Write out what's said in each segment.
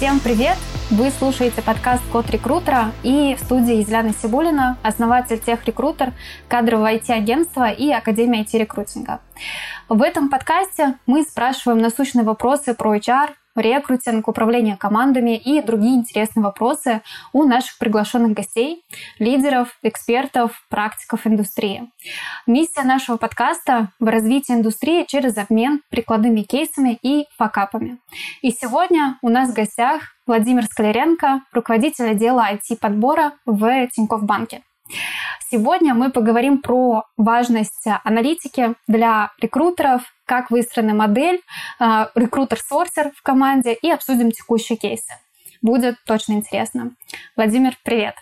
Всем привет! Вы слушаете подкаст «Код рекрутера» и в студии Елены Сибулина, основатель Техрекрутер, кадрового IT-агентства и Академия IT-рекрутинга. В этом подкасте мы спрашиваем насущные вопросы про HR, рекрутинг, управление командами и другие интересные вопросы у наших приглашенных гостей, лидеров, экспертов, практиков индустрии. Миссия нашего подкаста — в развитии индустрии через обмен прикладными кейсами и факапами. И сегодня у нас в гостях Владимир Скалеренко, руководитель отдела IT-подбора в Тинькофф Банке. Сегодня мы поговорим про важность аналитики для рекрутеров, как выстроена модель, э, рекрутер-сорсер в команде и обсудим текущие кейсы. Будет точно интересно. Владимир, привет.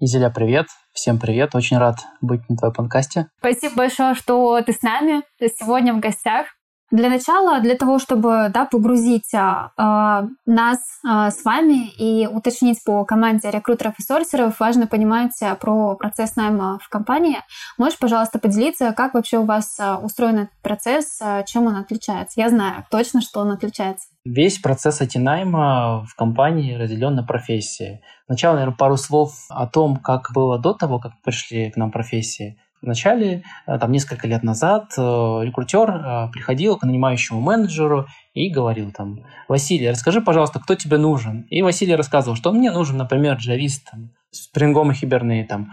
Изеля, привет. Всем привет. Очень рад быть на твоем подкасте. Спасибо большое, что ты с нами сегодня в гостях. Для начала, для того, чтобы да, погрузить а, нас а, с вами и уточнить по команде рекрутеров и сорсеров, важно понимать про процесс найма в компании. Можешь, пожалуйста, поделиться, как вообще у вас устроен этот процесс, чем он отличается? Я знаю точно, что он отличается. Весь процесс IT-найма в компании разделен на профессии. Сначала, наверное, пару слов о том, как было до того, как пришли к нам профессии. Вначале, э, там несколько лет назад, э, рекрутер э, приходил к нанимающему менеджеру и говорил там, Василий, расскажи, пожалуйста, кто тебе нужен? И Василий рассказывал, что мне нужен, например, джавист там, с Spring и Hibernate.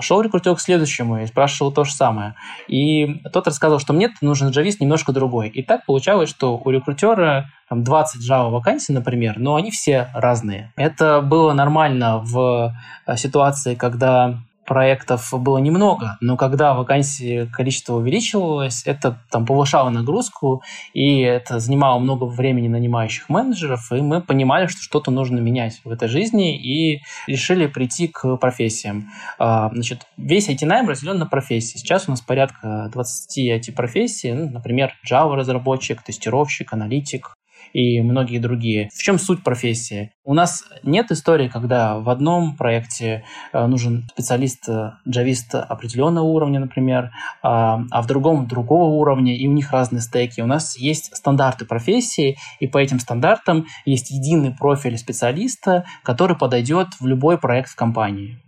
Шел рекрутер к следующему и спрашивал то же самое. И тот рассказывал, что мне нужен джавист немножко другой. И так получалось, что у рекрутера там 20 Java вакансий, например, но они все разные. Это было нормально в ситуации, когда проектов было немного, но когда вакансии количество увеличивалось, это там повышало нагрузку, и это занимало много времени нанимающих менеджеров, и мы понимали, что что-то нужно менять в этой жизни, и решили прийти к профессиям. А, значит, весь IT-найм разделен на профессии. Сейчас у нас порядка 20 IT-профессий, ну, например, Java-разработчик, тестировщик, аналитик, и многие другие. В чем суть профессии? У нас нет истории, когда в одном проекте э, нужен специалист, э, джавист определенного уровня, например, а, а в другом другого уровня, и у них разные стеки. У нас есть стандарты профессии, и по этим стандартам есть единый профиль специалиста, который подойдет в любой проект в компании.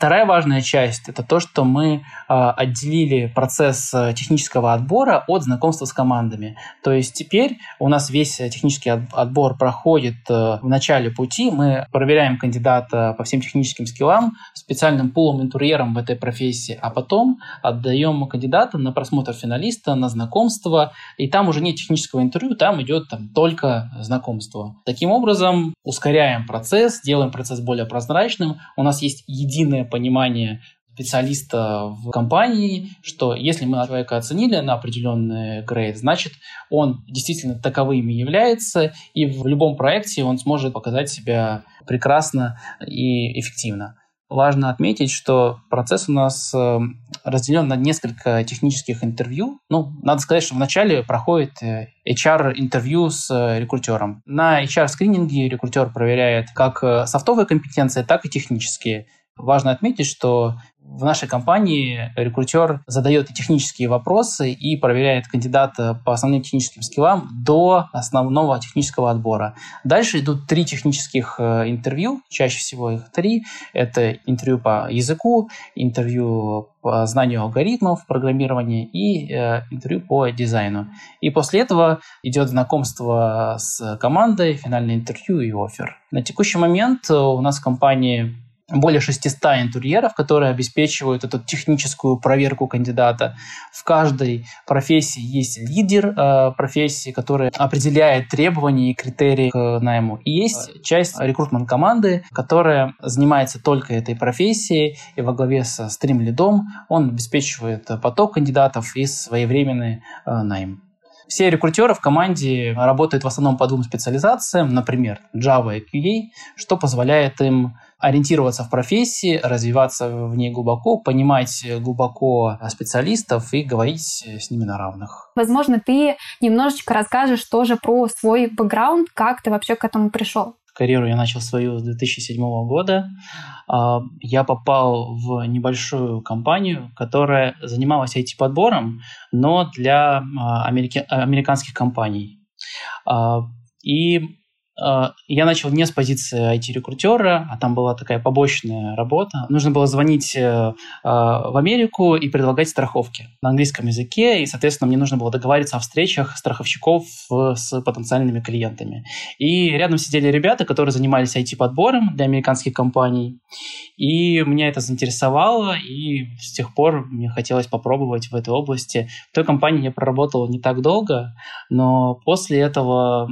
Вторая важная часть – это то, что мы э, отделили процесс э, технического отбора от знакомства с командами. То есть теперь у нас весь технический отбор проходит э, в начале пути. Мы проверяем кандидата по всем техническим скиллам специальным пулом интерьером в этой профессии, а потом отдаем кандидата на просмотр финалиста, на знакомство, и там уже нет технического интервью, там идет там, только знакомство. Таким образом, ускоряем процесс, делаем процесс более прозрачным. У нас есть единое понимание специалиста в компании, что если мы человека оценили на определенный грейд, значит, он действительно таковым является, и в любом проекте он сможет показать себя прекрасно и эффективно. Важно отметить, что процесс у нас э, разделен на несколько технических интервью. Ну, надо сказать, что вначале проходит э, HR-интервью с э, рекрутером. На HR-скрининге рекрутер проверяет как софтовые компетенции, так и технические. Важно отметить, что в нашей компании рекрутер задает технические вопросы и проверяет кандидата по основным техническим скиллам до основного технического отбора. Дальше идут три технических э, интервью, чаще всего их три. Это интервью по языку, интервью по знанию алгоритмов программирования и э, интервью по дизайну. И после этого идет знакомство с командой, финальное интервью и офер. На текущий момент у нас в компании более 600 интерьеров, которые обеспечивают эту техническую проверку кандидата. В каждой профессии есть лидер э, профессии, который определяет требования и критерии к найму. И есть часть рекрутмент команды, которая занимается только этой профессией, и во главе со стрим-лидом он обеспечивает поток кандидатов и своевременный э, найм. Все рекрутеры в команде работают в основном по двум специализациям, например, Java и QA, что позволяет им ориентироваться в профессии, развиваться в ней глубоко, понимать глубоко специалистов и говорить с ними на равных. Возможно, ты немножечко расскажешь тоже про свой бэкграунд, как ты вообще к этому пришел. Карьеру я начал свою с 2007 года. А, я попал в небольшую компанию, которая занималась IT-подбором, но для а, американских компаний. А, и я начал не с позиции IT-рекрутера, а там была такая побочная работа. Нужно было звонить э, э, в Америку и предлагать страховки на английском языке, и, соответственно, мне нужно было договариваться о встречах страховщиков с потенциальными клиентами. И рядом сидели ребята, которые занимались IT-подбором для американских компаний, и меня это заинтересовало, и с тех пор мне хотелось попробовать в этой области. В той компании я проработал не так долго, но после этого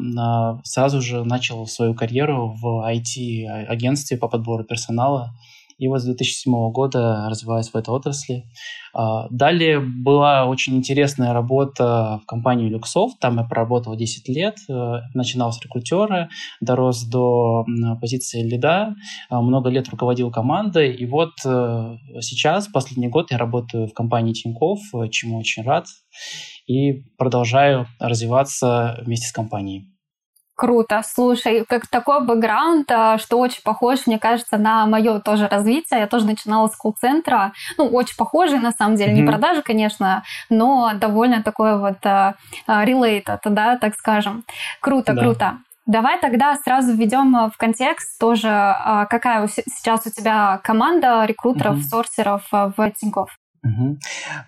сразу же начал свою карьеру в IT-агентстве по подбору персонала. И вот с 2007 года развиваюсь в этой отрасли. А, далее была очень интересная работа в компании Luxoft. Там я проработал 10 лет. Э, начинал с рекрутера, дорос до позиции лида. А, много лет руководил командой. И вот э, сейчас, последний год, я работаю в компании Тинькофф, чему очень рад. И продолжаю развиваться вместе с компанией. Круто. Слушай, как такой бэкграунд, а, что очень похож, мне кажется, на мое тоже развитие. Я тоже начинала с колл-центра. Ну, очень похожий, на самом деле. Mm-hmm. Не продажи, конечно, но довольно такой вот uh, related, да, так скажем. Круто, да. круто. Давай тогда сразу введем в контекст тоже, какая сейчас у тебя команда рекрутеров, mm-hmm. сорсеров в Тинькофф. Угу.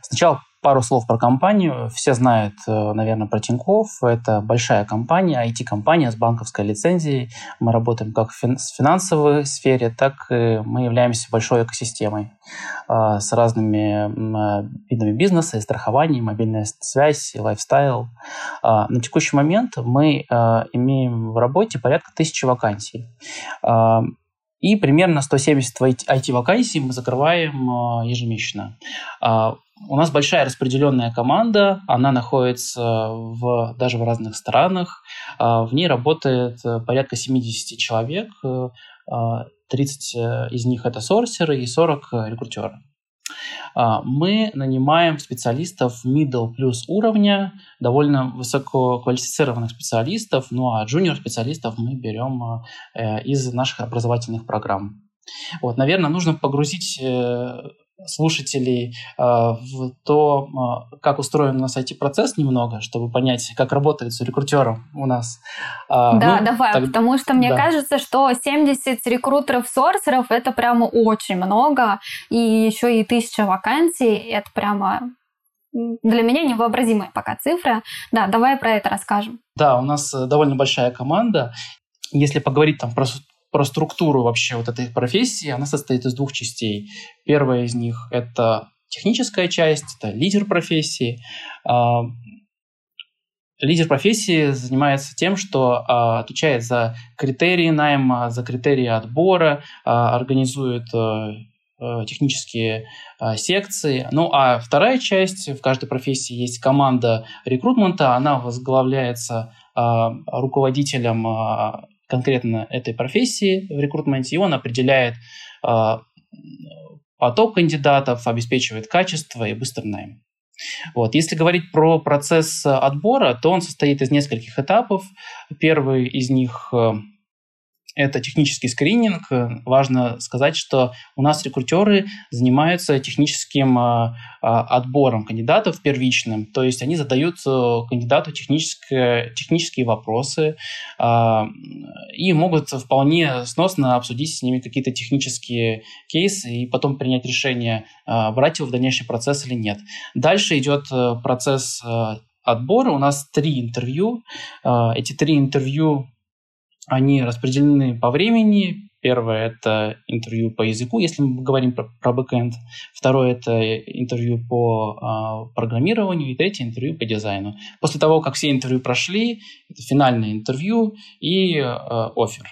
Сначала Пару слов про компанию. Все знают, э, наверное, про Тинькофф. Это большая компания, IT-компания с банковской лицензией. Мы работаем как в финансовой сфере, так и мы являемся большой экосистемой э, с разными э, видами бизнеса, и страхования, мобильная связь, и лайфстайл. На текущий момент мы имеем в работе порядка тысячи вакансий. И примерно 170 IT-вакансий мы закрываем ежемесячно. У нас большая распределенная команда, она находится в, даже в разных странах. А, в ней работает э, порядка 70 человек, 30 э, а, из них это сорсеры и 40 рекрутеры. А, мы нанимаем специалистов middle плюс уровня, довольно высококвалифицированных специалистов, ну а junior специалистов мы берем э, из наших образовательных программ. Вот, наверное, нужно погрузить слушателей э, в то, э, как устроен на сайте процесс немного, чтобы понять, как работает с рекрутером у нас. Э, да, ну, давай, так... потому что мне да. кажется, что 70 рекрутеров-сорсеров – это прямо очень много, и еще и тысяча вакансий – это прямо для меня невообразимая пока цифра. Да, давай про это расскажем. Да, у нас довольно большая команда. Если поговорить там про про структуру вообще вот этой профессии, она состоит из двух частей. Первая из них – это техническая часть, это лидер профессии. А, лидер профессии занимается тем, что а, отвечает за критерии найма, за критерии отбора, а, организует технические секции. Ну а вторая часть, в каждой профессии есть команда рекрутмента, она возглавляется руководителем конкретно этой профессии в рекрутменте, и он определяет э, поток кандидатов, обеспечивает качество и быстрый найм. Вот. Если говорить про процесс отбора, то он состоит из нескольких этапов. Первый из них э, это технический скрининг. Важно сказать, что у нас рекрутеры занимаются техническим а, а, отбором кандидатов первичным, то есть они задают э, кандидату технические, вопросы и могут вполне сносно обсудить с ними какие-то технические кейсы и потом принять решение, брать его в дальнейший процесс или нет. Дальше идет э, процесс э, отбора. У нас три интервью. Эти три интервью они распределены по времени. Первое – это интервью по языку, если мы говорим про, про бэкэнд. Второе – это интервью по э, программированию. И третье – интервью по дизайну. После того, как все интервью прошли, это финальное интервью и э, офер.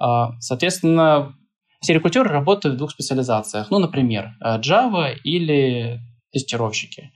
Э, соответственно, все рекрутеры работают в двух специализациях. Ну, например, Java или тестировщики.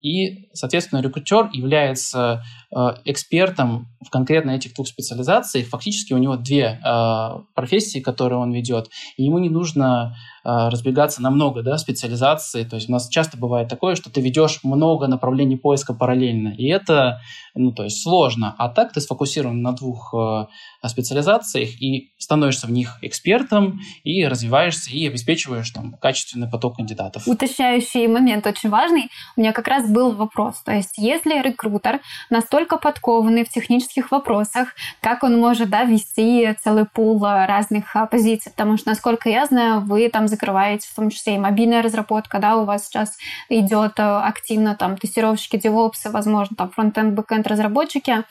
И, соответственно, рекрутер является э, экспертом в конкретно этих двух специализациях. Фактически у него две э, профессии, которые он ведет, и ему не нужно э, разбегаться на много да, специализаций. То есть у нас часто бывает такое, что ты ведешь много направлений поиска параллельно, и это ну, то есть сложно. А так ты сфокусирован на двух э, специализациях и становишься в них экспертом, и развиваешься, и обеспечиваешь там, качественный поток кандидатов. Уточняющий момент очень важный. У меня как раз был вопрос. То есть если рекрутер настолько настолько подкованный в технических вопросах, как он может да, вести целый пул разных а, позиций. Потому что, насколько я знаю, вы там закрываете в том числе и мобильная разработка, да, у вас сейчас идет активно там тестировщики, девопсы, возможно, там фронтенд, бэкенд разработчики.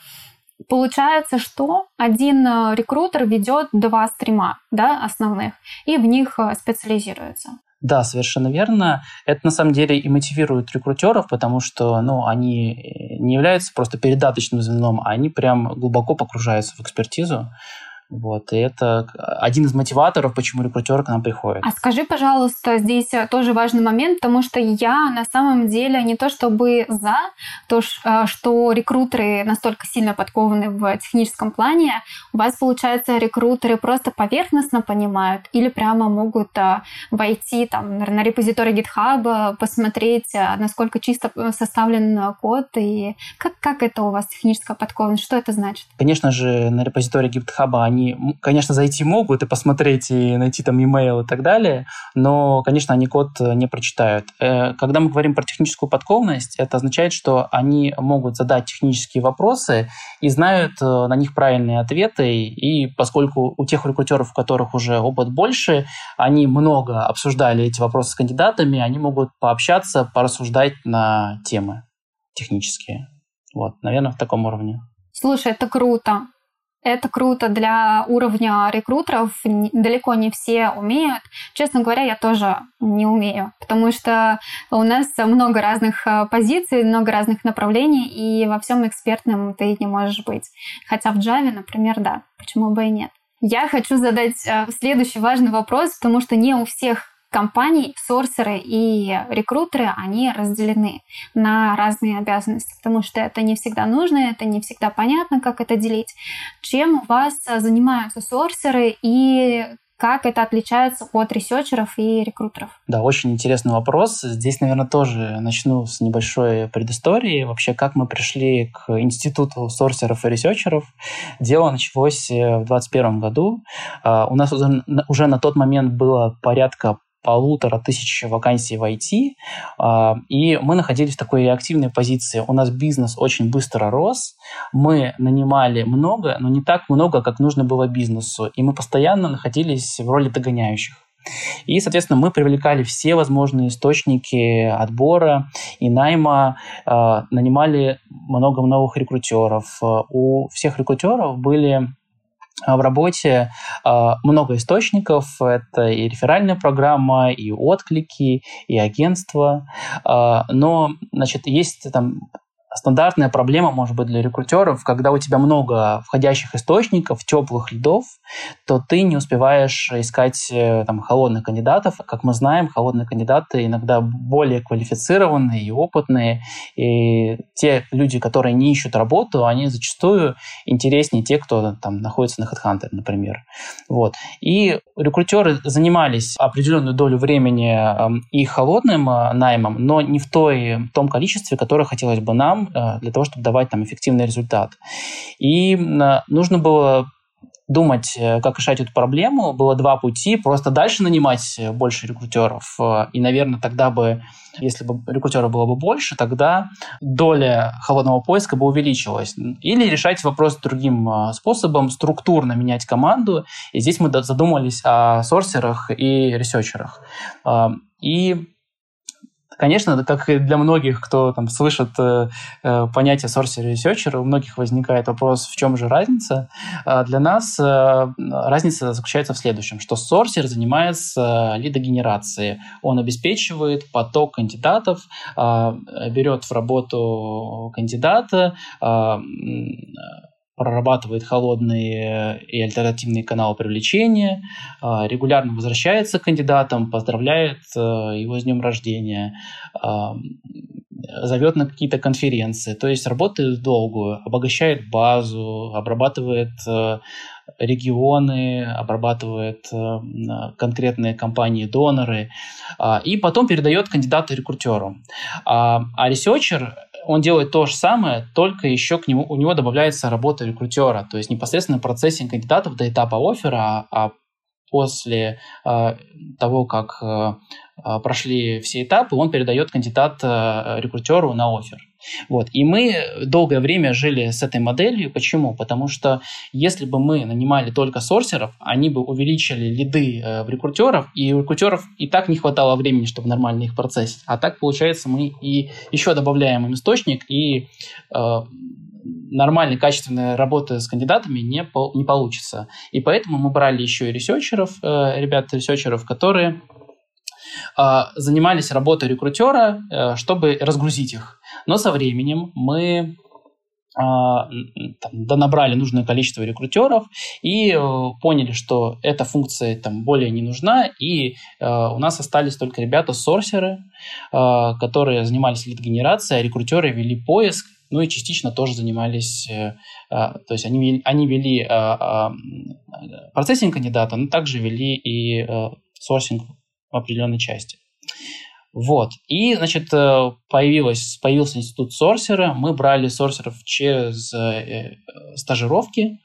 Получается, что один рекрутер ведет два стрима да, основных и в них специализируется. Да, совершенно верно. Это на самом деле и мотивирует рекрутеров, потому что ну, они э, не являются просто передаточным звеном, а они прям глубоко погружаются в экспертизу. Вот, и это один из мотиваторов, почему рекрутеры к нам приходят. А скажи, пожалуйста, здесь э, тоже важный момент, потому что я на самом деле не то чтобы за то, э, что рекрутеры настолько сильно подкованы в техническом плане. У вас, получается, рекрутеры просто поверхностно понимают или прямо могут э, войти там, на репозиторий GitHub, посмотреть, насколько чисто составлен код и как, как это у вас техническая подкованность, что это значит? Конечно же, на репозитории GitHub они они, конечно, зайти могут и посмотреть, и найти там email и так далее, но, конечно, они код э, не прочитают. Э, когда мы говорим про техническую подкованность, это означает, что они могут задать технические вопросы и знают э, на них правильные ответы, и поскольку у тех рекрутеров, у которых уже опыт больше, они много обсуждали эти вопросы с кандидатами, они могут пообщаться, порассуждать на темы технические. Вот, наверное, в таком уровне. Слушай, это круто. Это круто для уровня рекрутеров. Далеко не все умеют. Честно говоря, я тоже не умею, потому что у нас много разных э, позиций, много разных направлений, и во всем экспертным ты не можешь быть. Хотя в Java, например, да, почему бы и нет. Я хочу задать э, следующий важный вопрос, потому что не у всех компаний, сорсеры и рекрутеры, они разделены на разные обязанности, потому что это не всегда нужно, это не всегда понятно, как это делить. Чем у вас занимаются сорсеры и как это отличается от ресерчеров и рекрутеров? Да, очень интересный вопрос. Здесь, наверное, тоже начну с небольшой предыстории. Вообще, как мы пришли к институту сорсеров и ресерчеров. Дело началось в 2021 году. А, у нас уже на тот момент было порядка полутора тысяч вакансий в IT, а, и мы находились в такой реактивной позиции. У нас бизнес очень быстро рос, мы нанимали много, но не так много, как нужно было бизнесу, и мы постоянно находились в роли догоняющих. И, соответственно, мы привлекали все возможные источники отбора и найма, э, нанимали много новых рекрутеров. У всех рекрутеров были а в работе э, много источников. Это и реферальная программа, и отклики, и агентство. Э, но, значит, есть там стандартная проблема, может быть, для рекрутеров, когда у тебя много входящих источников, теплых лидов, то ты не успеваешь искать э, там, холодных кандидатов. Как мы знаем, холодные кандидаты иногда более квалифицированные и опытные. И те люди, которые не ищут работу, они зачастую интереснее те, кто там находится на HeadHunter, например. Вот. И рекрутеры занимались определенную долю времени э, и холодным э, наймом, но не в, той, том количестве, которое хотелось бы нам, Э, для того, чтобы давать там эффективный результат. И нужно было думать, э, как решать эту проблему. Было два пути. Просто дальше нанимать больше рекрутеров. Э, и, наверное, тогда бы, если бы рекрутеров было бы больше, тогда доля холодного поиска бы увеличилась. Или решать вопрос другим способом, структурно менять команду. И здесь мы задумались о сорсерах и ресерчерах. И Конечно, как и для многих, кто там слышит э, э, понятие source researcher, у многих возникает вопрос, в чем же разница. А для нас э, разница заключается в следующем, что сорсер занимается лидогенерацией. Он обеспечивает поток кандидатов, э, берет в работу кандидата, э, прорабатывает холодные и альтернативные каналы привлечения, а, регулярно возвращается к кандидатам, поздравляет э, его с днем рождения, а, зовет на какие-то конференции, то есть работает долгую, обогащает базу, обрабатывает э, регионы, обрабатывает э, конкретные компании-доноры, а, и потом передает кандидата рекрутеру. А ресерчер он делает то же самое, только еще к нему, у него добавляется работа рекрутера, то есть непосредственно процессинг кандидатов до этапа оффера, а, а после э, того, как э, прошли все этапы, он передает кандидат рекрутеру на офер. Вот. И мы долгое время жили с этой моделью. Почему? Потому что если бы мы нанимали только сорсеров, они бы увеличили лиды э, в рекрутеров, и у рекрутеров и так не хватало времени, чтобы нормально их процессить. А так, получается, мы и еще добавляем им источник, и э, нормальной, качественной работы с кандидатами не, по, не получится. И поэтому мы брали еще и ресерчеров, э, ребят-ресерчеров, которые э, занимались работой рекрутера, э, чтобы разгрузить их. Но со временем мы а, там, донабрали нужное количество рекрутеров и э, поняли, что эта функция там более не нужна, и э, у нас остались только ребята-сорсеры, которые занимались лид-генерацией, а рекрутеры вели поиск, ну и частично тоже занимались, то есть они, они вели процессинг кандидата, но также вели и сорсинг определенной части. Вот. И, значит, э, появилось, появился институт сорсера. Мы брали сорсеров через э, э, стажировки.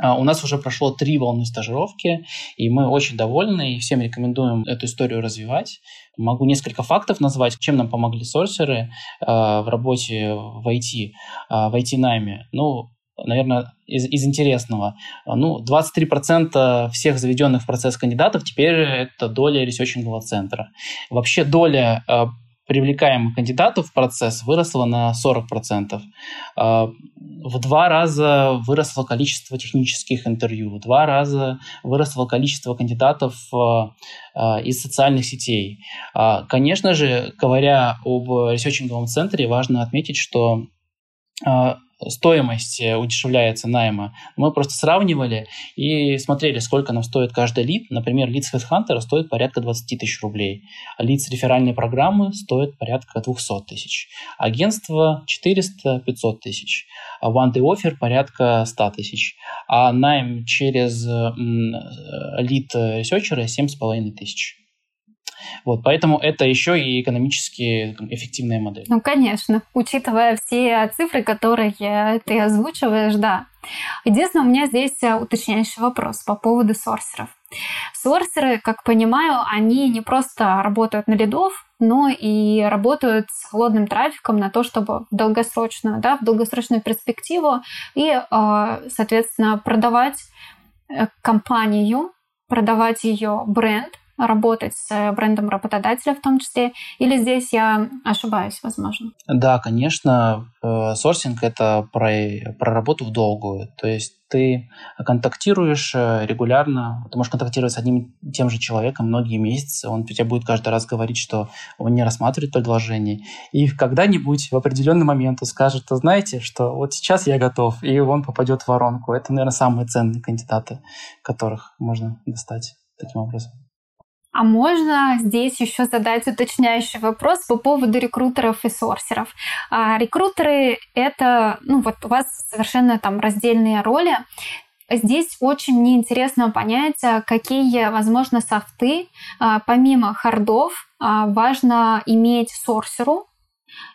А у нас уже прошло три волны стажировки, и мы очень довольны, и всем рекомендуем эту историю развивать. Могу несколько фактов назвать, чем нам помогли сорсеры в работе в IT, в IT-найме. Ну, наверное, из, из интересного. Ну, 23% всех заведенных в процесс кандидатов теперь это доля ресерчингового центра. Вообще доля э, привлекаемых кандидатов в процесс выросла на 40%. Э, в два раза выросло количество технических интервью, в два раза выросло количество кандидатов из социальных сетей. Конечно же, говоря об ресерчинговом центре, важно отметить, что стоимость э, удешевляется найма. Мы просто сравнивали и смотрели, сколько нам стоит каждый лид. Например, лид с HeadHunter стоит порядка 20 тысяч рублей. А лид с реферальной программы стоит порядка 200 тысяч. Агентство 400-500 тысяч. А One Day Offer порядка 100 тысяч. А найм через э, лид ресерчера 7,5 тысяч. Вот, поэтому это еще и экономически эффективная модель. Ну, конечно, учитывая все цифры, которые ты озвучиваешь, да. Единственное, у меня здесь уточняющий вопрос по поводу сорсеров. Сорсеры, как понимаю, они не просто работают на лидов, но и работают с холодным трафиком на то, чтобы в долгосрочную, да, в долгосрочную перспективу и, а, соответственно, продавать э, компанию, продавать ее бренд работать с брендом работодателя в том числе? Или здесь я ошибаюсь, возможно? Да, конечно. Э, сорсинг — это про, про работу в долгую. То есть ты контактируешь э, регулярно, ты можешь контактировать с одним и тем же человеком многие месяцы, он тебе будет каждый раз говорить, что он не рассматривает предложение, и когда-нибудь в определенный момент он скажет, знаете, что вот сейчас я готов, и он попадет в воронку. Это, наверное, самые ценные кандидаты, которых можно достать таким образом. А можно здесь еще задать уточняющий вопрос по поводу рекрутеров и сорсеров. А, рекрутеры — это, ну вот у вас совершенно там раздельные роли. Здесь очень мне интересно понять, а, какие, возможно, софты, а, помимо хардов, а, важно иметь сорсеру,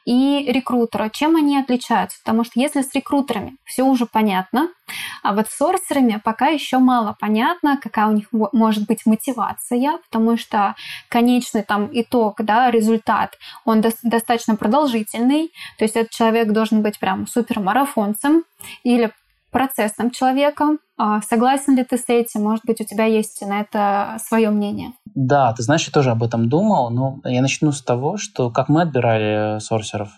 и рекрутера. Чем они отличаются? Потому что если с рекрутерами все уже понятно, а вот с сорсерами пока еще мало понятно, какая у них может быть мотивация, потому что конечный там итог, да, результат, он до- достаточно продолжительный, то есть этот человек должен быть прям супермарафонцем или процессным человеком. А согласен ли ты с этим? Может быть, у тебя есть на это свое мнение? Да, ты знаешь, я тоже об этом думал, но я начну с того, что как мы отбирали сорсеров,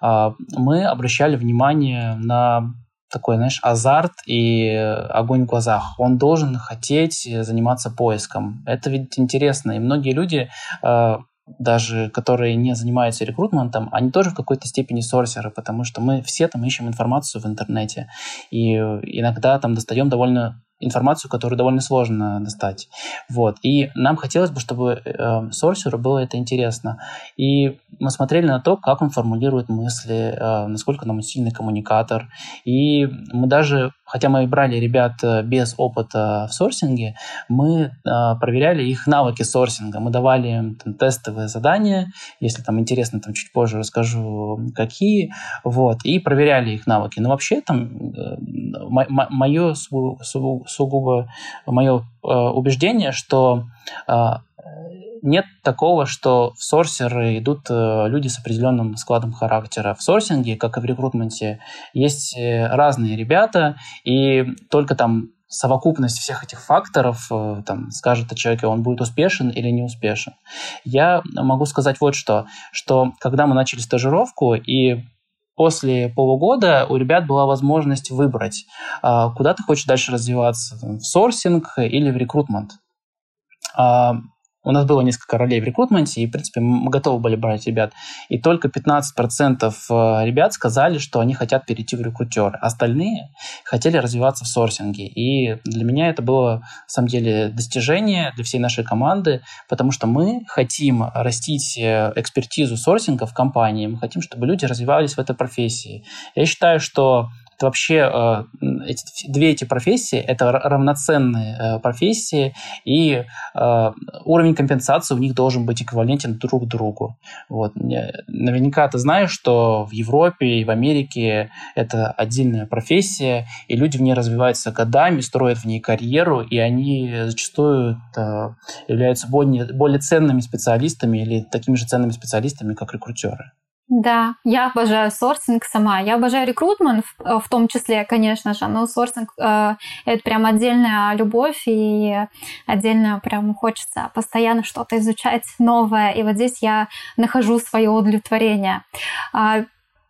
а, мы обращали внимание на такой, знаешь, азарт и огонь в глазах. Он должен хотеть заниматься поиском. Это ведь интересно. И многие люди а, даже которые не занимаются рекрутментом, они тоже в какой-то степени сорсеры, потому что мы все там ищем информацию в интернете. И иногда там достаем довольно информацию, которую довольно сложно достать. Вот. И нам хотелось бы, чтобы э, сорсеру было это интересно. И мы смотрели на то, как он формулирует мысли, э, насколько нам сильный коммуникатор. И мы даже, хотя мы брали ребят э, без опыта в сорсинге, мы э, проверяли их навыки сорсинга. Мы давали им там, тестовые задания, если там интересно, там чуть позже расскажу, какие, вот, и проверяли их навыки. Но вообще там э, мое сугубо мое убеждение, что нет такого, что в сорсеры идут э, люди с определенным складом характера. В сорсинге, как и в рекрутменте, есть э, разные ребята, и только там совокупность всех этих факторов э, там, скажет о человеке, он будет успешен или не успешен. Я могу сказать вот что, что когда мы начали стажировку и после полугода у ребят была возможность выбрать, а, куда ты хочешь дальше развиваться, в сорсинг или в рекрутмент. У нас было несколько ролей в рекрутменте, и, в принципе, мы готовы были брать ребят. И только 15% э, ребят сказали, что они хотят перейти в рекрутеры. Остальные хотели развиваться в сорсинге. И для меня это было, на самом деле, достижение для всей нашей команды, потому что мы хотим растить э, экспертизу сорсинга в компании, мы хотим, чтобы люди развивались в этой профессии. Я считаю, что вообще э, эти, две эти профессии это равноценные э, профессии, и э, уровень компенсации у них должен быть эквивалентен друг другу. Вот. Наверняка ты знаешь, что в Европе и в Америке это отдельная профессия, и люди в ней развиваются годами, строят в ней карьеру, и они зачастую являются более, более ценными специалистами или такими же ценными специалистами, как рекрутеры. Да, я обожаю сорсинг сама. Я обожаю рекрутмент в, э, в том числе, конечно же, но сорсинг э, это прям отдельная любовь и отдельно прям хочется постоянно что-то изучать новое. И вот здесь я нахожу свое удовлетворение.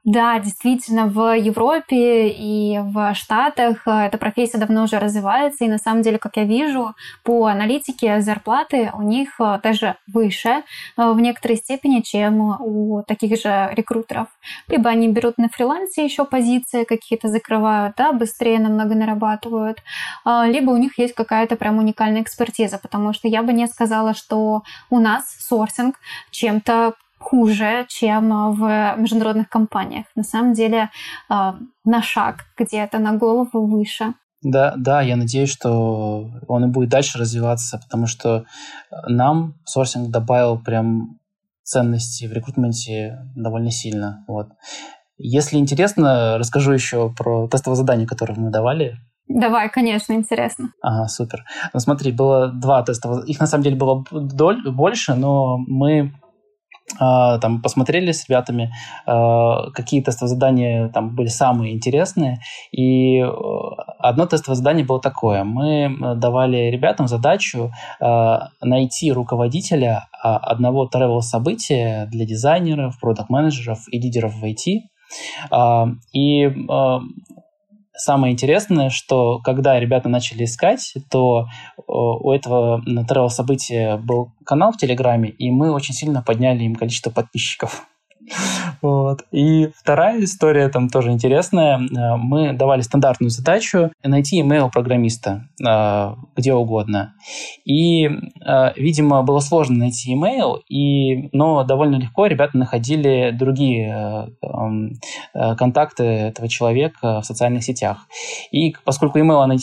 Да, действительно, в Европе и в Штатах э, эта профессия давно уже развивается, и на самом деле, как я вижу, по аналитике зарплаты у них э, даже выше э, в некоторой степени, чем у таких же рекрутеров. Либо они берут на фрилансе еще позиции какие-то закрывают, да, быстрее намного нарабатывают, либо у них есть какая-то прям уникальная экспертиза, потому что я бы не сказала, что у нас сорсинг чем-то хуже, чем в международных компаниях. На самом деле э, на шаг где-то, на голову выше. Да, да, я надеюсь, что он и будет дальше развиваться, потому что нам сорсинг добавил прям ценности в рекрутменте довольно сильно. Вот. Если интересно, расскажу еще про тестовое задание, которое мы давали. Давай, конечно, интересно. Ага, супер. Ну смотри, было два тестовых, их на самом деле было больше, но мы там посмотрели с ребятами, а, какие тестовые задания там были самые интересные. И э, одно тестовое задание было такое. Мы давали ребятам задачу а, найти руководителя одного travel-события для дизайнеров, продакт-менеджеров и лидеров в IT. И Самое интересное, что когда ребята начали искать, то у этого travel события был канал в Телеграме, и мы очень сильно подняли им количество подписчиков. Вот. И вторая история там тоже интересная. Э, мы давали стандартную задачу найти email программиста э, где угодно. И, э, видимо, было сложно найти email, и, но довольно легко ребята находили другие эм, контакты этого человека в социальных сетях. И поскольку email они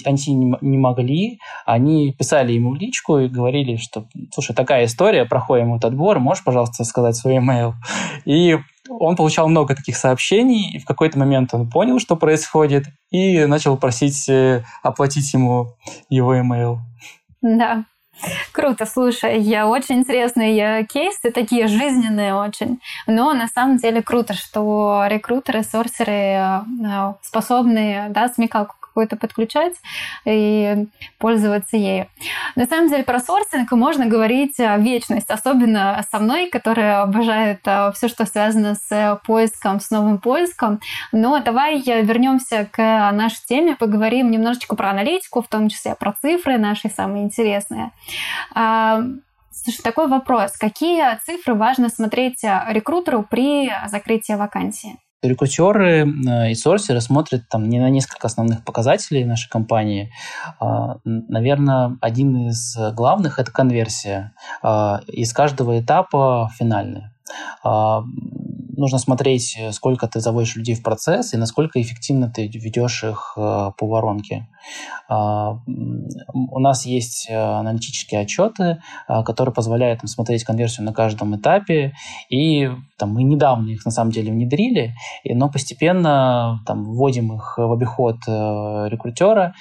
не могли, они писали ему в личку и говорили, что, слушай, такая история, проходим вот отбор, можешь, пожалуйста, сказать свой email? И он получал много таких сообщений, и в какой-то момент он понял, что происходит, и начал просить э, оплатить ему его email. Да. Круто, слушай, я очень интересные кейсы, такие жизненные очень. Но на самом деле круто, что рекрутеры, сорсеры э, способны да, смекалку какой-то подключать и пользоваться ею. На самом деле про сорсинг можно говорить вечность, особенно со мной, которая обожает а, все, что связано с поиском, с новым поиском. Но давай вернемся к нашей теме, поговорим немножечко про аналитику, в том числе про цифры наши самые интересные. А, слушай, такой вопрос. Какие цифры важно смотреть рекрутеру при закрытии вакансии? Рекрутеры э, и сорсеры смотрят там не на несколько основных показателей нашей компании. А, наверное, один из главных – это конверсия. А, из каждого этапа финальный. А, нужно смотреть, сколько ты заводишь людей в процесс и насколько эффективно ты ведешь их э, по воронке. А, у нас есть э, аналитические отчеты, э, которые позволяют им смотреть конверсию на каждом этапе, и там, мы недавно их на самом деле внедрили, но постепенно там, вводим их в обиход рекрутера,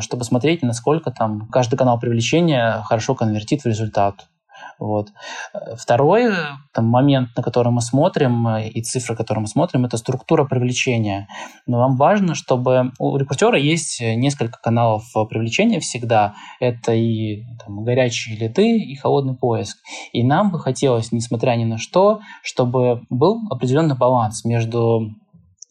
чтобы смотреть, насколько там каждый канал привлечения хорошо конвертит в результат. Вот. Второй там, момент, на который мы смотрим, и цифры, которые мы смотрим, это структура привлечения. Но нам важно, чтобы у рекрутера есть несколько каналов привлечения всегда. Это и там, горячие лиды, и холодный поиск. И нам бы хотелось, несмотря ни на что, чтобы был определенный баланс между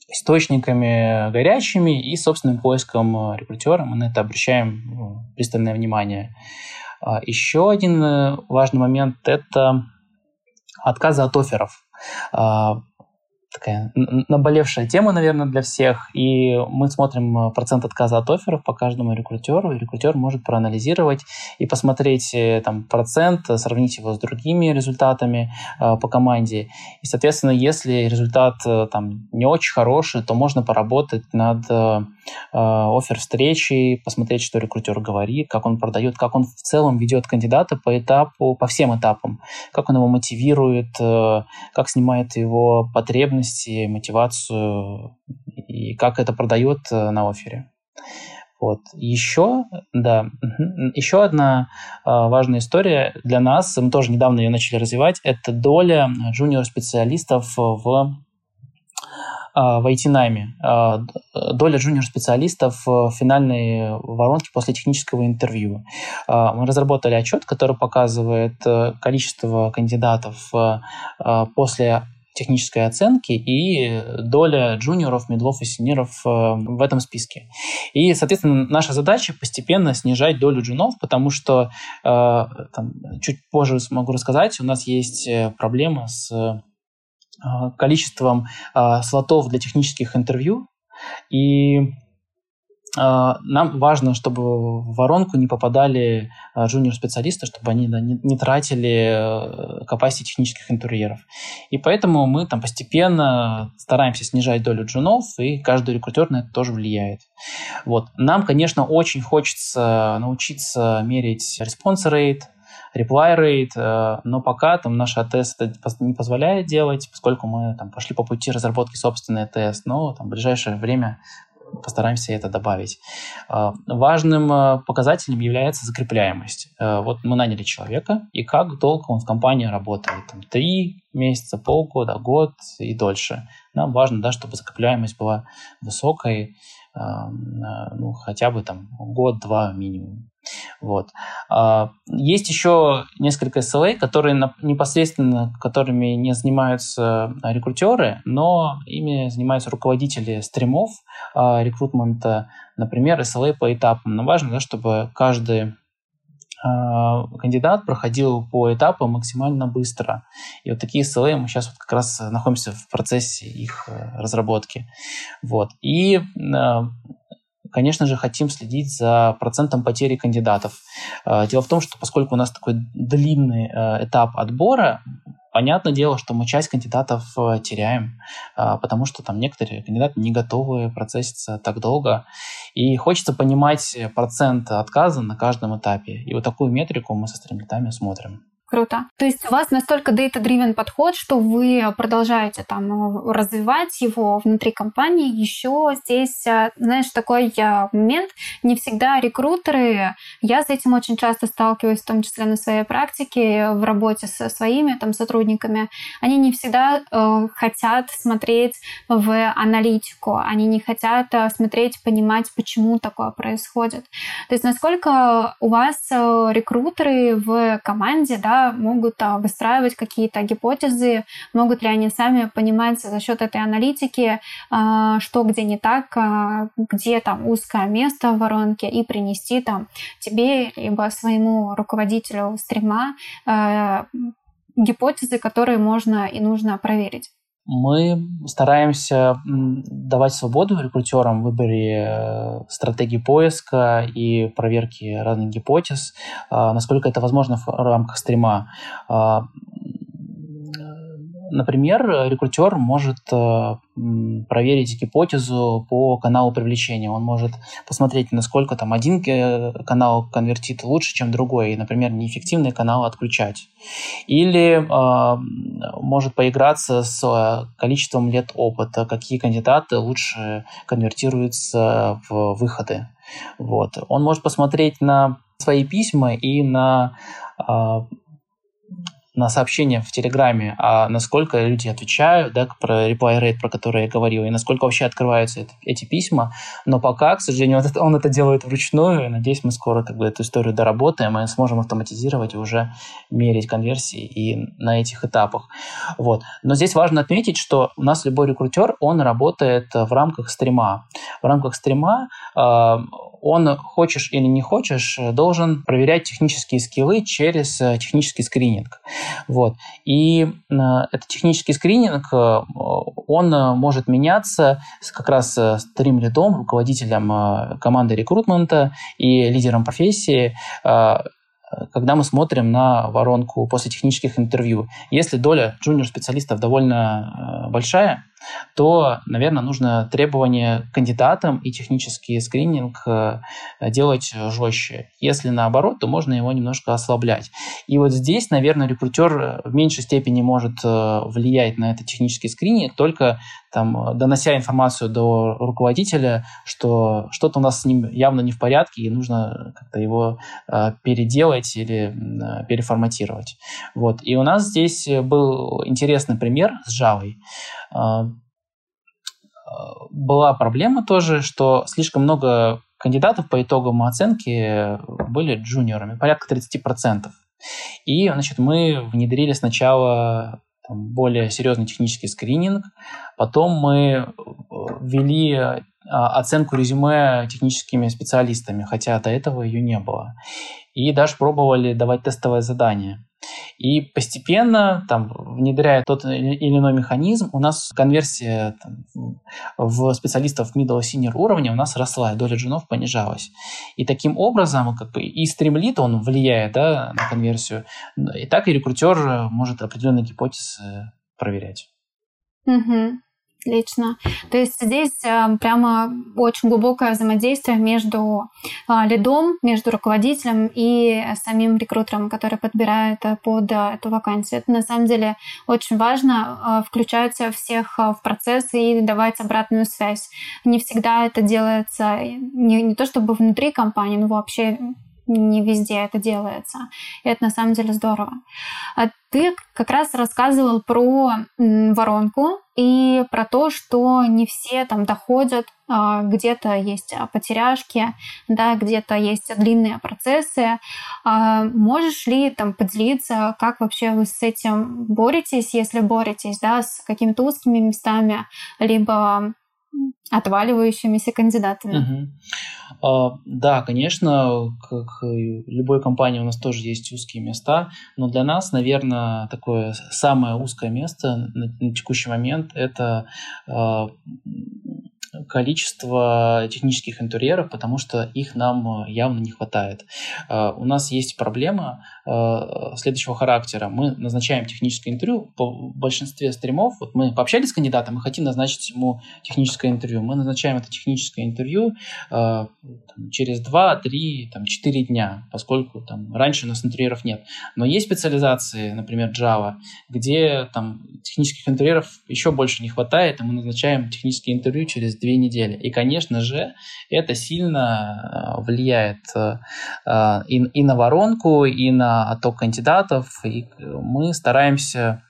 источниками горячими и собственным поиском рекрутера. Мы на это обращаем пристальное внимание. А, Еще один э, важный момент – это отказы от офферов. Такая наболевшая тема, наверное, для всех. И мы смотрим э, процент отказа от офферов по каждому рекрутеру. И рекрутер может проанализировать и посмотреть э, там, процент, э, сравнить его с другими результатами э, по команде. И, соответственно, если результат там, не очень хороший, то можно поработать над э, офер встречей, посмотреть, что рекрутер говорит, как он продает, как он в целом ведет кандидата по этапу, по всем этапам, как он его мотивирует, э, как снимает его потребности ценности, мотивацию и как это продает э, на офере. Вот. Еще, да, еще одна э, важная история для нас, мы тоже недавно ее начали развивать, это доля джуниор-специалистов в в IT-найме. Доля джуниор-специалистов в финальной воронке после технического интервью. Мы разработали отчет, который показывает э, количество кандидатов после технической оценки и доля джуниоров, медлов и синеров э, в этом списке. И, соответственно, наша задача постепенно снижать долю джунов, потому что э, там, чуть позже смогу рассказать, у нас есть э, проблема с количеством слотов для технических интервью, и нам важно, чтобы в воронку не попадали а, джуниор-специалисты, чтобы они да, не, не тратили capacity э, технических интерьеров. И поэтому мы там постепенно стараемся снижать долю джунов, и каждый рекрутер на это тоже влияет. Вот. Нам, конечно, очень хочется научиться мерить response rate, reply rate, э, но пока там наш АТС это не позволяет делать, поскольку мы там пошли по пути разработки собственной АТС, но там в ближайшее время постараемся это добавить. А, важным а, показателем является закрепляемость. А, вот мы наняли человека, и как долго он в компании работает. Там, три месяца, полгода, год и дольше. Нам важно, да, чтобы закрепляемость была высокой, ну, хотя бы там год-два минимум. Вот. А, есть еще несколько SLA, которые непосредственно которыми не занимаются рекрутеры, но ими занимаются руководители стримов а, рекрутмента, например, SLA по этапам. Но важно, да, чтобы каждый а, кандидат проходил по этапам максимально быстро. И вот такие SLA мы сейчас вот как раз находимся в процессе их э, разработки. Вот. И конечно же, хотим следить за процентом потери кандидатов. Э, дело в том, что поскольку у нас такой длинный э, этап отбора, Понятное дело, что мы часть кандидатов э, теряем, потому что там некоторые кандидаты не готовы процесситься так долго. И хочется понимать процент отказа на каждом этапе. И вот такую метрику мы со стримлетами смотрим. Круто. То есть у вас настолько data-driven подход, что вы продолжаете там э, развивать его внутри компании. Еще здесь, э, знаешь, такой э, момент, не всегда рекрутеры, я с этим очень часто сталкиваюсь, в том числе на своей практике, в работе со своими там сотрудниками, они не всегда э, хотят смотреть в аналитику, они не хотят смотреть, понимать, почему такое происходит. То есть насколько у вас рекрутеры в команде, да, могут а, выстраивать какие-то гипотезы, могут ли они сами понимать за счет этой аналитики, а, что где не так, а, где там узкое место в воронке, и принести там тебе либо своему руководителю стрима гипотезы, которые можно и нужно проверить мы стараемся давать свободу рекрутерам в выборе э, стратегии поиска и проверки разных гипотез, а, насколько это возможно в рамках стрима. Например, рекрутер может э, проверить гипотезу по каналу привлечения. Он может посмотреть, насколько там один э, канал конвертит лучше, чем другой, и, например, неэффективный канал отключать. Или э, может поиграться с количеством лет опыта, какие кандидаты лучше конвертируются в выходы. Вот. Он может посмотреть на свои письма и на на сообщения в Телеграме, а насколько люди отвечают, да, про reply rate, про который я говорил, и насколько вообще открываются это, эти письма. Но пока, к сожалению, он это, он это делает вручную. Надеюсь, мы скоро как бы, эту историю доработаем и сможем автоматизировать и уже мерить конверсии и на этих этапах. Вот. Но здесь важно отметить, что у нас любой рекрутер, он работает в рамках стрима. В рамках стрима э, он, хочешь или не хочешь, должен проверять технические скиллы через э, технический скрининг. Вот. И э, этот технический скрининг, э, он может меняться как раз стрим-лидом, руководителем команды рекрутмента и лидером профессии когда мы смотрим на воронку после технических интервью. Если доля джуниор-специалистов довольно большая, то, наверное, нужно требования кандидатам и технический скрининг э, делать жестче. Если наоборот, то можно его немножко ослаблять. И вот здесь, наверное, рекрутер в меньшей степени может э, влиять на этот технический скрининг, только там, донося информацию до руководителя, что что-то у нас с ним явно не в порядке, и нужно как-то его э, переделать или э, переформатировать. Вот. И у нас здесь был интересный пример с Java. А, была проблема тоже, что слишком много кандидатов по итогам оценки были джуниорами, порядка 30%. И, значит, мы внедрили сначала там, более серьезный технический скрининг, потом мы ввели а, оценку резюме техническими специалистами, хотя до этого ее не было. И даже пробовали давать тестовое задание. И постепенно, там, внедряя тот или иной механизм, у нас конверсия там, в специалистов middle senior уровня у нас росла, и доля джунов понижалась. И таким образом, как бы, и стримлит он влияет да, на конверсию, и так и рекрутер может определенные гипотезы проверять. Угу. Отлично. То есть здесь э, прямо очень глубокое взаимодействие между э, лидом, между руководителем и самим рекрутером, который подбирает э, под эту вакансию. Это на самом деле очень важно включать всех в процесс и давать обратную связь. Не всегда это делается не, не то чтобы внутри компании, но вообще не везде это делается. И это на самом деле здорово. А ты как раз рассказывал про воронку и про то, что не все там доходят, а, где-то есть потеряшки, да, где-то есть длинные процессы. А можешь ли там поделиться, как вообще вы с этим боретесь, если боретесь, да, с какими-то узкими местами, либо отваливающимися кандидатами. Угу. А, да, конечно, как любой компании у нас тоже есть узкие места, но для нас, наверное, такое самое узкое место на, на текущий момент это а, количество технических интерьеров, потому что их нам э, явно не хватает. Э, у нас есть проблема э, следующего характера. Мы назначаем техническое интервью. По большинстве стримов, вот мы пообщались с кандидатом, мы хотим назначить ему техническое интервью. Мы назначаем это техническое интервью через 2, 3, там, 4 дня, поскольку там, раньше у нас интерьеров нет. Но есть специализации, например, Java, где там технических интерьеров еще больше не хватает, и мы назначаем технические интервью через две недели. И, конечно же, это сильно э, влияет э, и, и на воронку, и на отток кандидатов. И мы стараемся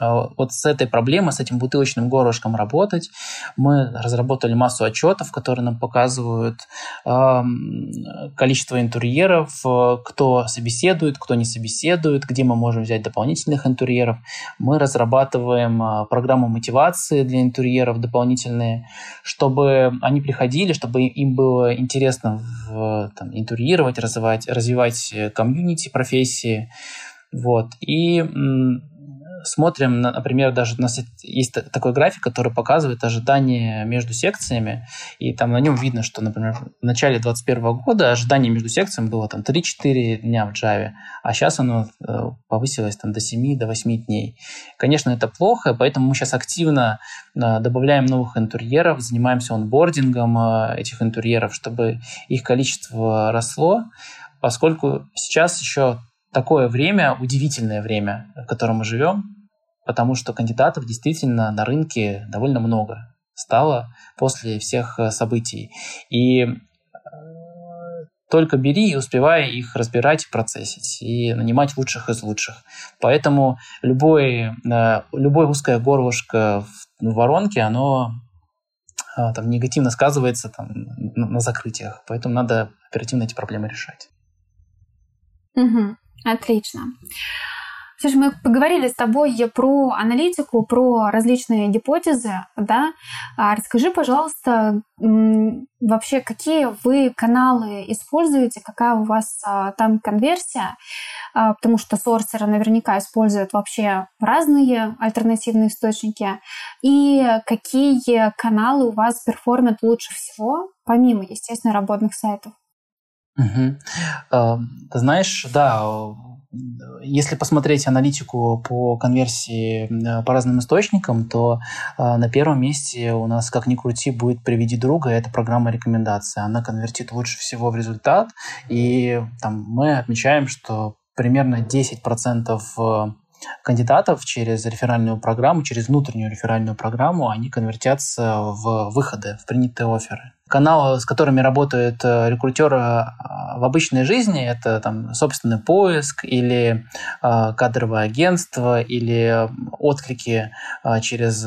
вот с этой проблемой, с этим бутылочным горлышком работать. Мы разработали массу отчетов, которые нам показывают количество интерьеров, э, кто собеседует, кто не собеседует, где мы можем взять дополнительных интерьеров. Мы разрабатываем э, программу мотивации для интерьеров дополнительные, чтобы они приходили, чтобы им было интересно в, там, интерьерировать, развивать, развивать э, комьюнити профессии. Вот. И смотрим, например, даже у нас есть такой график, который показывает ожидания между секциями, и там на нем видно, что, например, в начале 2021 года ожидание между секциями было там 3-4 дня в Java, а сейчас оно э, повысилось там до 7, до 8 дней. Конечно, это плохо, поэтому мы сейчас активно э, добавляем новых интерьеров, занимаемся онбордингом э, этих интерьеров, чтобы их количество росло, поскольку сейчас еще такое время, удивительное время, в котором мы живем, потому что кандидатов действительно на рынке довольно много стало после всех э, событий. И э, только бери и успевай их разбирать и процессить, и нанимать лучших из лучших. Поэтому любое, любое узкое горлышко в воронке, оно там, негативно сказывается там, на, закрытиях. Поэтому надо оперативно эти проблемы решать. Угу. Отлично. Слушай, мы поговорили с тобой про аналитику, про различные гипотезы, да? А расскажи, пожалуйста, вообще, какие вы каналы используете, какая у вас а, там конверсия, а, потому что сорсеры наверняка используют вообще разные альтернативные источники, и какие каналы у вас перформят лучше всего, помимо, естественно, работных сайтов? Угу. Ты знаешь, да, если посмотреть аналитику по конверсии по разным источникам, то э, на первом месте у нас, как ни крути, будет «Приведи друга», это программа рекомендации. Она конвертит лучше всего в результат, и там, мы отмечаем, что примерно 10% э, кандидатов через реферальную программу, через внутреннюю реферальную программу, они конвертятся в выходы, в принятые оферы. Каналы, с которыми работают э, рекрутеры э, в обычной жизни, это там собственный поиск или э, кадровое агентство или отклики через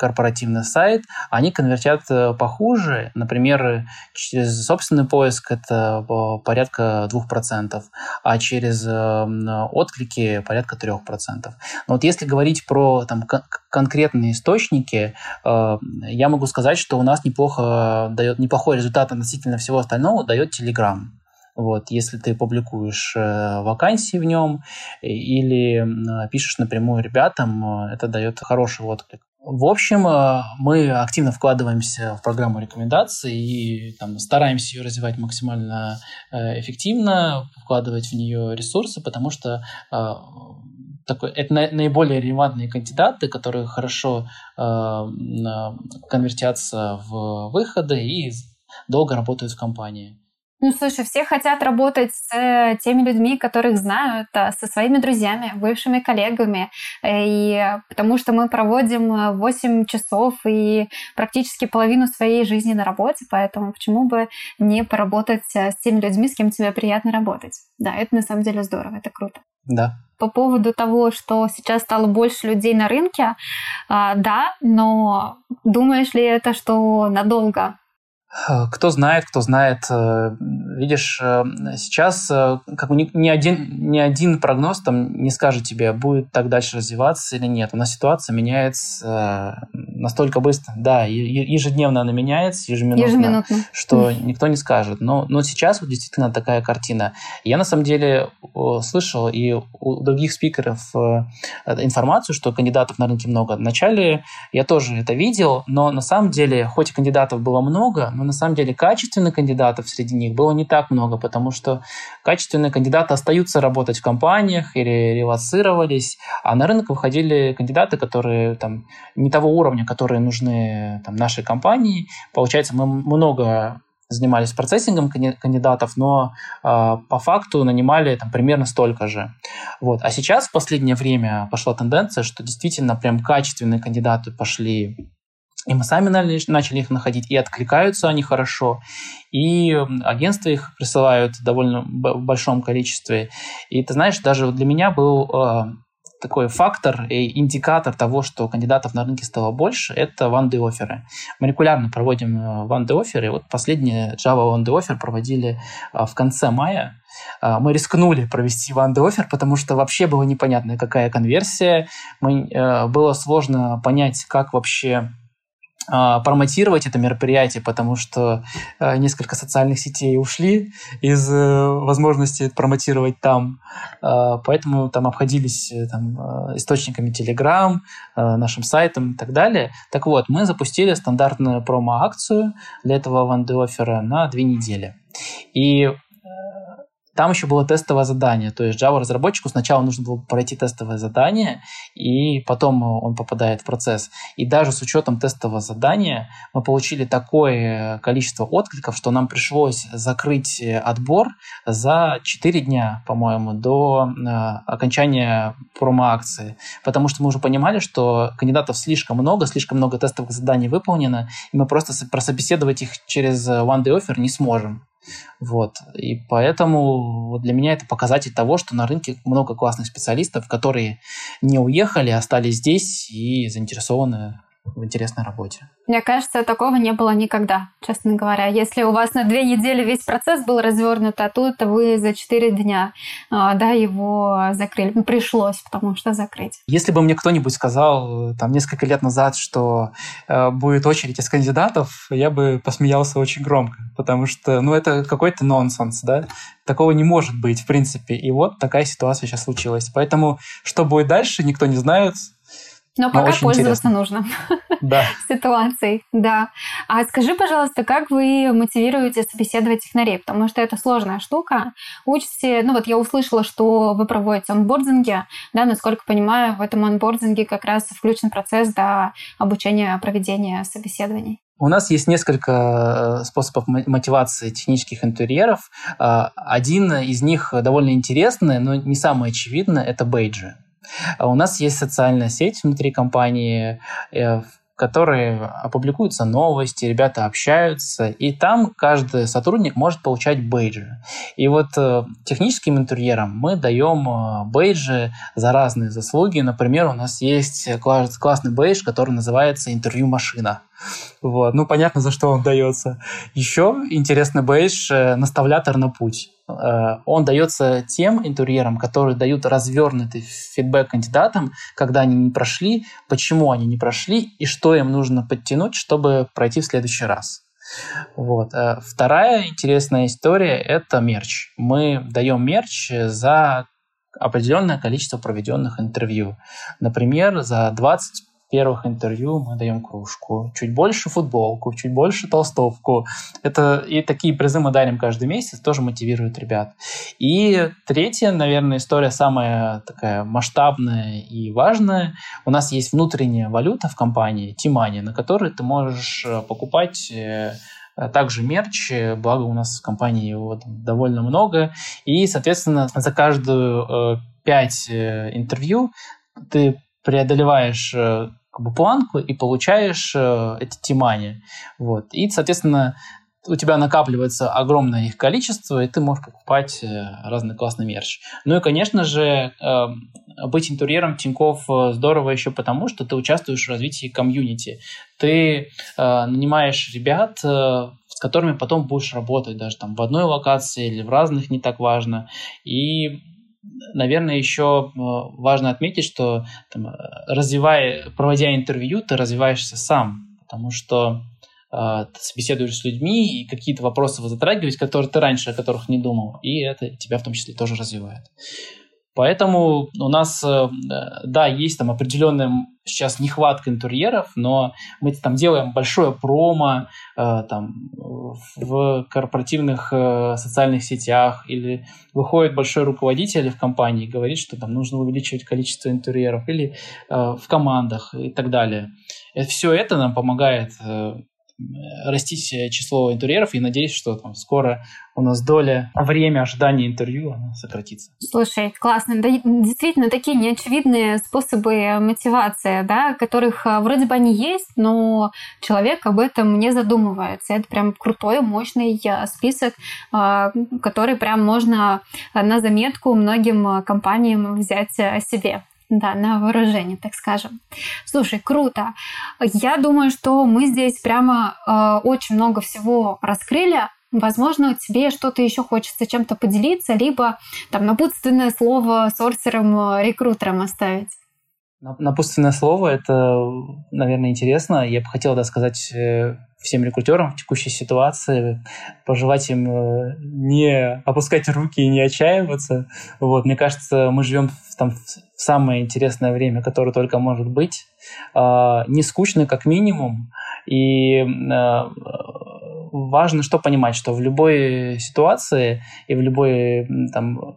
корпоративный сайт, они конвертят э, похуже. Например, через собственный поиск это порядка 2%, а через э, отклики порядка 3%. Но вот если говорить про там, конкретные источники, э, я могу сказать, что у нас неплохо дает, неплохой результат относительно всего остального дает Telegram. Вот, если ты публикуешь э, вакансии в нем или э, пишешь напрямую ребятам, э, это дает хороший отклик. В общем, э, мы активно вкладываемся в программу рекомендаций и там, стараемся ее развивать максимально э, эффективно, вкладывать в нее ресурсы, потому что э, такой, это наиболее релевантные кандидаты, которые хорошо конвертятся в выходы и долго работают в компании. Ну, слушай, все хотят работать с э, теми людьми, которых знают, а, со своими друзьями, бывшими коллегами. Э, и потому что мы проводим 8 э, часов и практически половину своей жизни на работе, поэтому почему бы не поработать с теми людьми, с кем тебе приятно работать. Да, это на самом деле здорово, это круто. Да. По поводу того, что сейчас стало больше людей на рынке, а, да, но думаешь ли это, что надолго? Э, кто знает, кто знает. Э, видишь, э, сейчас как ни, ни, один, ни один прогноз там не скажет тебе, будет так дальше развиваться или нет. У нас ситуация меняется настолько быстро. Да, ежедневно она меняется, ежеминутно, ежеминутно. что никто не скажет. Но, но сейчас вот действительно такая картина. Я на самом деле слышал и у других спикеров информацию, что кандидатов на рынке много. Вначале я тоже это видел, но на самом деле, хоть кандидатов было много, но на самом деле качественных кандидатов среди них было не так много, потому что качественные кандидаты остаются работать в компаниях или релацировались, а на рынок выходили кандидаты, которые там не того уровня, которые нужны там, нашей компании. Получается, мы много занимались процессингом кандидатов, но э, по факту нанимали там, примерно столько же. Вот. А сейчас в последнее время пошла тенденция, что действительно прям качественные кандидаты пошли и мы сами начали их находить, и откликаются они хорошо, и агентства их присылают в довольно большом количестве. И ты знаешь, даже для меня был э, такой фактор и индикатор того, что кандидатов на рынке стало больше, это one-day оферы. Мы регулярно проводим э, one-day оферы. Вот последний Java one-day offer проводили э, в конце мая. Э, мы рискнули провести one-day offer, потому что вообще было непонятно, какая конверсия. Мы, было сложно понять, как вообще а, промотировать это мероприятие, потому что а, несколько социальных сетей ушли из э, возможности промотировать там, а, поэтому там обходились э, там, источниками Telegram, нашим сайтом и так далее. Так вот, мы запустили стандартную промо-акцию для этого ванды-оффера на две недели. И там еще было тестовое задание, то есть Java-разработчику сначала нужно было пройти тестовое задание, и потом он попадает в процесс. И даже с учетом тестового задания мы получили такое количество откликов, что нам пришлось закрыть отбор за 4 дня, по-моему, до э, окончания промо-акции. Потому что мы уже понимали, что кандидатов слишком много, слишком много тестовых заданий выполнено, и мы просто прособеседовать их через One Day Offer не сможем. Вот. И поэтому для меня это показатель того, что на рынке много классных специалистов, которые не уехали, остались здесь и заинтересованы в интересной работе. Мне кажется, такого не было никогда, честно говоря. Если у вас на две недели весь процесс был развернут, а тут вы за четыре дня а, да, его закрыли. Ну, пришлось, потому что закрыть. Если бы мне кто-нибудь сказал там несколько лет назад, что э, будет очередь из кандидатов, я бы посмеялся очень громко, потому что, ну, это какой-то нонсенс, да? Такого не может быть, в принципе. И вот такая ситуация сейчас случилась. Поэтому, что будет дальше, никто не знает. Но, Но пока пользоваться интересно. нужно да. ситуацией. Да. А скажи, пожалуйста, как вы мотивируете собеседовать технарей? Потому что это сложная штука. Учите, ну вот я услышала, что вы проводите онбординги, да, насколько понимаю, в этом онбординге как раз включен процесс до обучения проведения собеседований. У нас есть несколько э, способов мотивации технических интерьеров. А, один из них довольно интересный, но не самый очевидный – это бейджи. А у нас есть социальная сеть внутри компании, э, которые опубликуются новости, ребята общаются, и там каждый сотрудник может получать бейджи. И вот э, техническим интерьерам мы даем э, бейджи за разные заслуги. Например, у нас есть класс, классный бейдж, который называется «Интервью-машина». Вот. Ну, понятно, за что он дается. Еще интересный бейдж э, «Наставлятор на путь». Э, он дается тем интерьерам, которые дают развернутый фидбэк кандидатам, когда они не прошли, почему они не прошли и что им нужно подтянуть, чтобы пройти в следующий раз. Вот. Э, вторая интересная история – это мерч. Мы даем мерч за определенное количество проведенных интервью. Например, за 20 первых интервью мы даем кружку, чуть больше футболку, чуть больше толстовку. Это и такие призы мы дарим каждый месяц, тоже мотивирует ребят. И третья, наверное, история самая такая масштабная и важная. У нас есть внутренняя валюта в компании, Тимани, на которой ты можешь э, покупать э, также мерч, благо у нас в компании его довольно много. И, соответственно, за каждую э, пять интервью ты преодолеваешь как бы планку и получаешь э, эти тимани. Вот. И, соответственно, у тебя накапливается огромное их количество, и ты можешь покупать э, разный классный мерч. Ну и, конечно же, э, быть интерьером Тиньков э, здорово еще потому, что ты участвуешь в развитии комьюнити. Ты э, нанимаешь ребят, с которыми потом будешь работать даже там в одной локации или в разных, не так важно. И наверное, еще э, важно отметить, что там, э, развивая, проводя интервью, ты развиваешься сам, потому что э, ты беседуешь с людьми и какие-то вопросы вы затрагиваешь, которые ты раньше о которых не думал, и это тебя в том числе тоже развивает. Поэтому у нас, э, да, есть там определенная сейчас нехватка интерьеров, но мы там делаем большое промо э, там, в корпоративных э, социальных сетях или выходит большой руководитель в компании и говорит, что там нужно увеличивать количество интерьеров или в командах и так далее. Все это нам помогает растить число интерьеров, и надеюсь, что там скоро у нас доля время ожидания интервью она сократится. Слушай, классно. Да, действительно, такие неочевидные способы мотивации, да, которых а, вроде бы они есть, но человек об этом не задумывается. Это прям крутой, мощный а, список, который прям можно на заметку многим компаниям взять себе да, на вооружение, так скажем. Слушай, круто. Я думаю, что мы здесь прямо э, очень много всего раскрыли. Возможно, тебе что-то еще хочется чем-то поделиться, либо там напутственное слово сорсером, рекрутером оставить. Напутственное слово – это, наверное, интересно. Я бы хотел да, сказать э, всем рекрутерам в текущей ситуации, пожелать им э, не опускать руки и не отчаиваться. Вот, мне кажется, мы живем в, там, в самое интересное время, которое только может быть. А, не скучно, как минимум. И а, важно что понимать, что в любой ситуации и в любой там,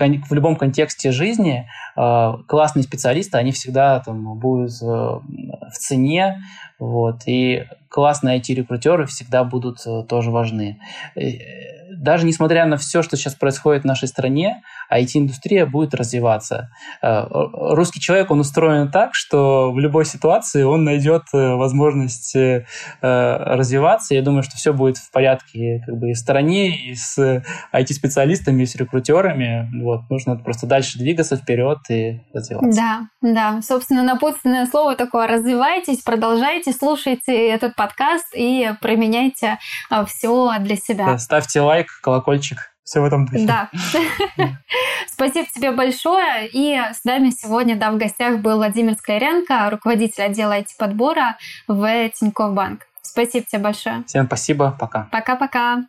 в любом контексте жизни э, классные специалисты, они всегда там, будут э, в цене, вот, и классные IT-рекрутеры всегда будут э, тоже важны. Даже несмотря на все, что сейчас происходит в нашей стране, IT-индустрия будет развиваться. Э, русский человек, он устроен так, что в любой ситуации он найдет э, возможность э, развиваться. Я думаю, что все будет в порядке как бы и в стране, и с IT-специалистами, и с рекрутерами. Вот, нужно просто дальше двигаться вперед и развиваться. Да, да. Собственно, напутственное слово такое. Развивайтесь, продолжайте, слушайте этот подкаст и применяйте все для себя. Да, ставьте лайк, колокольчик. Все в этом духе. Да. Спасибо тебе большое. И с нами сегодня да, в гостях был Владимир Скляренко, руководитель отдела IT-подбора в Тинькофф Банк. Спасибо тебе большое. Всем спасибо. Пока. Пока-пока.